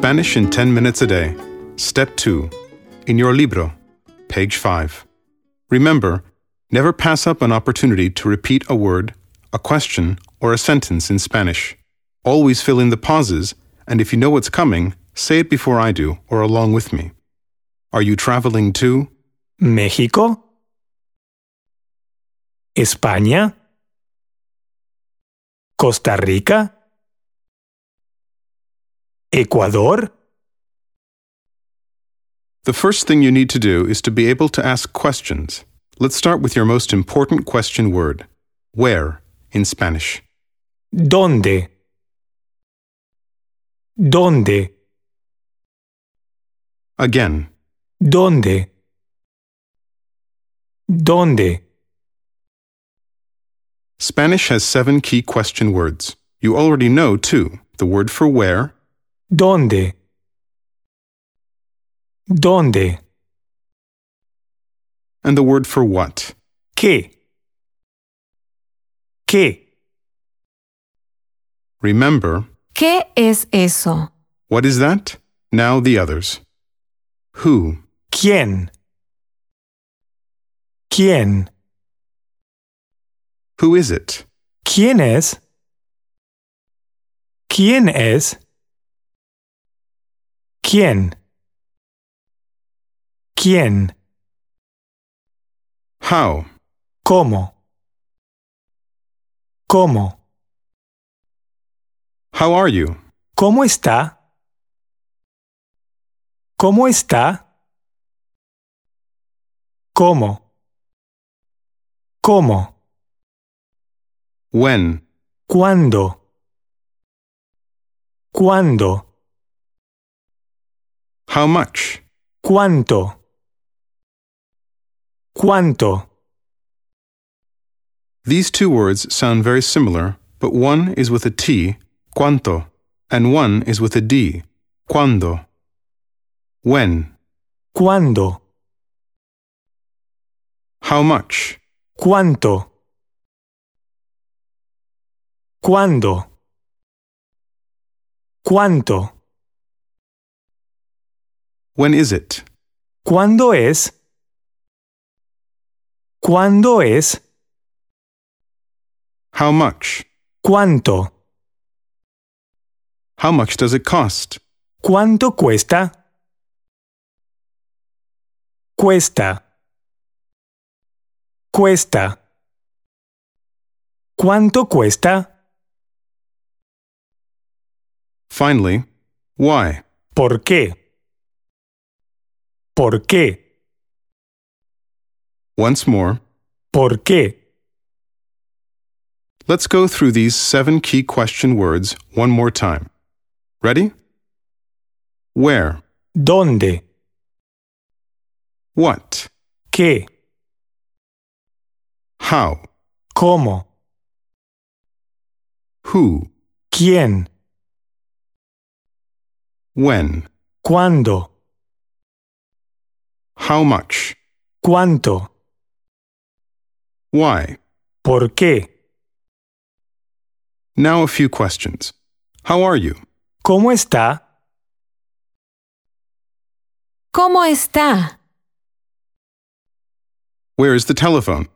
Spanish in 10 minutes a day. Step 2. In your libro, page 5. Remember, never pass up an opportunity to repeat a word, a question, or a sentence in Spanish. Always fill in the pauses, and if you know what's coming, say it before I do or along with me. Are you traveling to? México, España, Costa Rica, Ecuador, The first thing you need to do is to be able to ask questions. Let's start with your most important question word. Where in Spanish? ¿dónde? ¿Dónde? Again, ¿Dónde? ¿Dónde? Spanish has seven key question words. You already know two the word for where, ¿Dónde? ¿Dónde? and the word for what. ¿Qué? ¿Qué? Remember, ¿Qué es eso? what is that? Now the others. Who, ¿Quién? ¿Quién? who is it? ¿Quién es? ¿Quién es? ¿Quién? ¿Quién? How, ¿Cómo? ¿Cómo? how are you? ¿Cómo está? ¿Cómo está? ¿Cómo? ¿Cómo? When, ¿Cuándo? ¿Cuándo? How much? ¿Cuánto? ¿Cuánto? These two words sound very similar, but one is with a T, cuanto, and one is with a D, cuando. When, ¿Cuándo? how much? ¿Cuánto? ¿Cuándo? ¿Cuánto? When is it? ¿Cuándo es? ¿Cuándo es? How much? ¿Cuánto? How much does it cost? ¿Cuánto cuesta? Cuesta. Cuesta. ¿Cuánto cuesta? Finally, why? ¿Por qué? ¿Por qué? Once more, ¿Por qué? let's go through these seven key question words one more time. Ready? Where? ¿Dónde? What? ¿Qué? How? ¿Cómo? Who? ¿Quién? When? ¿Cuándo? How much? ¿Cuánto? Why? ¿Por qué? Now a few questions. How are you? ¿Cómo está? ¿Cómo está? Where is the telephone?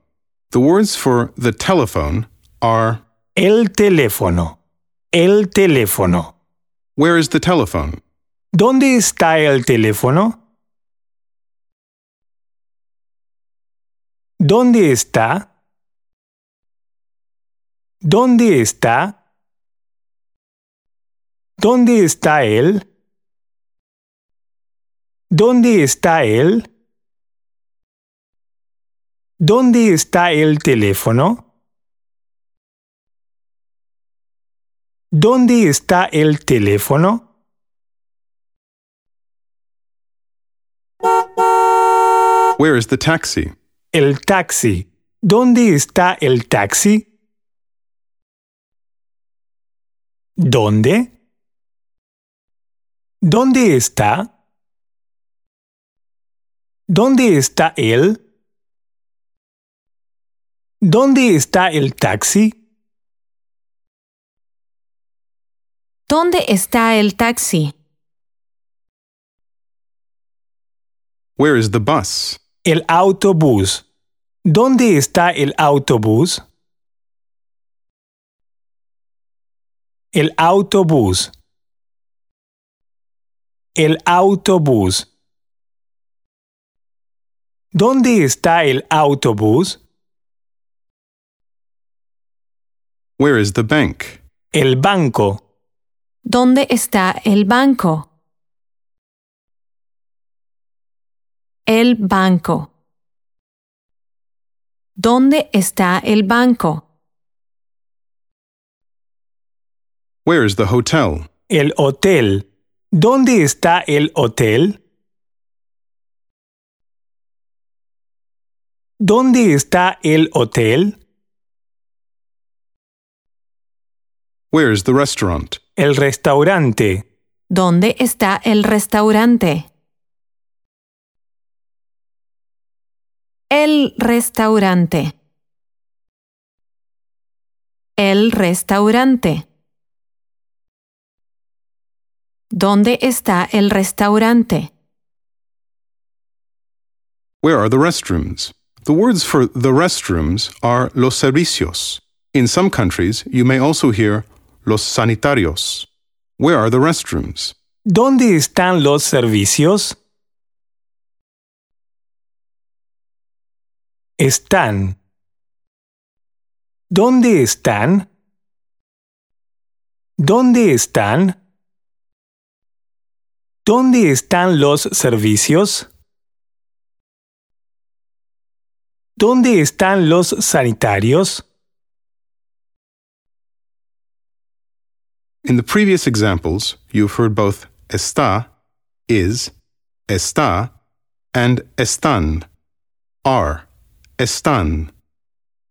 The words for the telephone are El teléfono. El teléfono. Where is the telephone? ¿Dónde está el teléfono? ¿Dónde está? ¿Dónde está? ¿Dónde está él? ¿Dónde está él? ¿Dónde está el teléfono? ¿Dónde está el teléfono? Where is the taxi? El taxi. ¿Dónde está el taxi? ¿Dónde? ¿Dónde está? ¿Dónde está él? ¿Dónde está el taxi? ¿Dónde está el taxi? Where is the bus? El autobús. ¿Dónde está el autobús? El autobús. El autobús. ¿Dónde está el autobús? Where is the bank? El banco. ¿Dónde está el banco? El banco. ¿Dónde está el banco? Where is the hotel? El hotel. ¿Dónde está el hotel? ¿Dónde está el hotel? Where is the restaurant? El restaurante. ¿Dónde está el restaurante? El restaurante. El restaurante. ¿Dónde está el restaurante? Where are the restrooms? The words for the restrooms are los servicios. In some countries, you may also hear los sanitarios. Where are the restrooms? ¿Dónde están los servicios? Están. ¿Dónde están? ¿Dónde están? ¿Dónde están los servicios? ¿Dónde están los sanitarios? In the previous examples, you've heard both está, is, está, and están, are, están.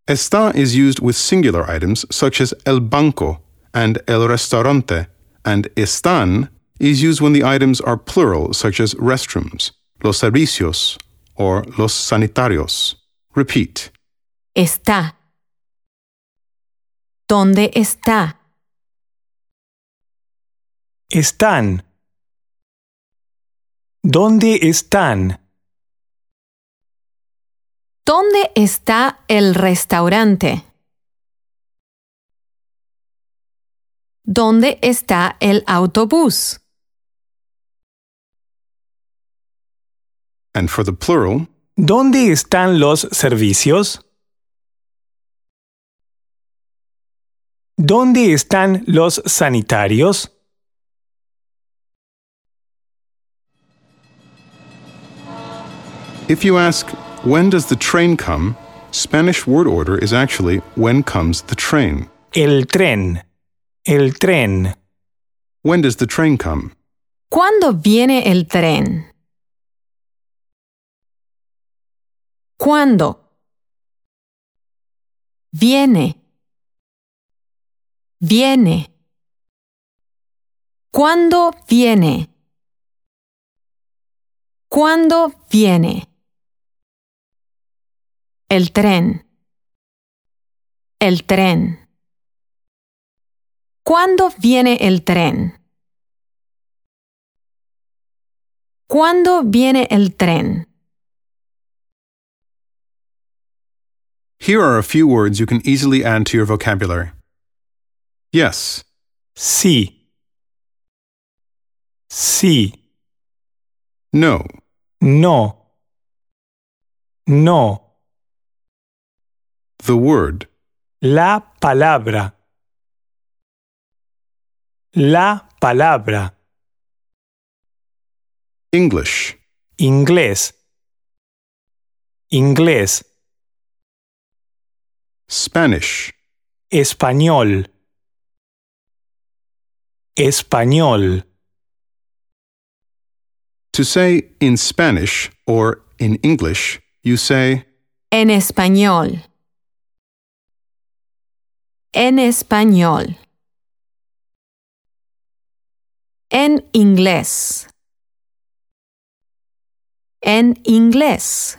Está is used with singular items such as el banco and el restaurante, and están is used when the items are plural such as restrooms, los servicios, or los sanitarios. Repeat. Está. ¿Dónde está? Están. ¿Dónde están? ¿Dónde está el restaurante? ¿Dónde está el autobús? And for the plural, ¿Dónde están los servicios? ¿Dónde están los sanitarios? if you ask, when does the train come? Spanish word order is actually, when comes the train? El tren. El tren. When does the train come? ¿Cuándo viene el tren? ¿Cuándo? Viene. Viene. ¿Cuándo viene? ¿Cuándo viene? El tren. El tren. ¿Cuándo viene el tren? ¿Cuándo viene el tren? Here are a few words you can easily add to your vocabulary. Yes, Sí. Sí. no, No. No. The word, La palabra. La palabra. English, Inglés. Inglés. Spanish, Español. Español. To say in Spanish or in English, you say En español. En español. En inglés. En inglés.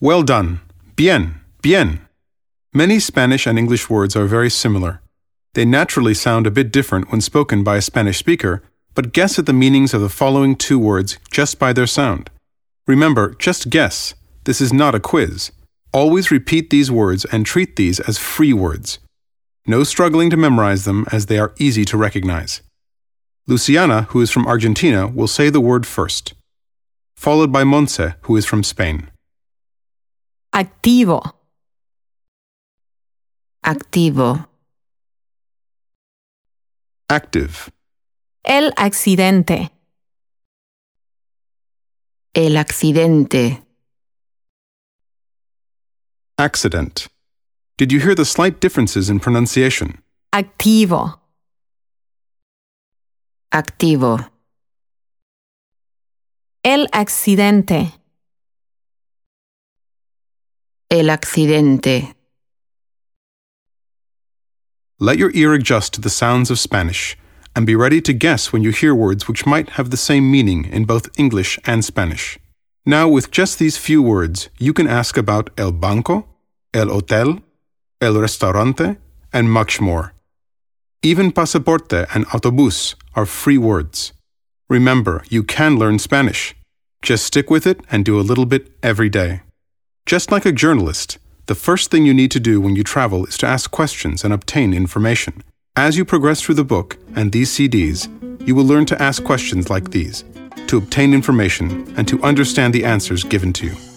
Well done. Bien, bien. Many Spanish and English words are very similar. They naturally sound a bit different when spoken by a Spanish speaker, but guess at the meanings of the following two words just by their sound. Remember, just guess. This is not a quiz. Always repeat these words and treat these as free words. No struggling to memorize them as they are easy to recognize. Luciana, who is from Argentina, will say the word first, followed by Monse, who is from Spain. Activo. activo, Active. El accidente. el accidente, Accident. Did you hear the slight differences in pronunciation? Activo. activo, El accidente. el accidente, Let your ear adjust to the sounds of Spanish and be ready to guess when you hear words which might have the same meaning in both English and Spanish. Now, with just these few words, you can ask about el banco, el hotel, el restaurante, and much more. Even pasaporte and autobús are free words. Remember, you can learn Spanish. Just stick with it and do a little bit every day. Just like a journalist, the first thing you need to do when you travel is to ask questions and obtain information. As you progress through the book and these CDs, you will learn to ask questions like these, to obtain information, and to understand the answers given to you.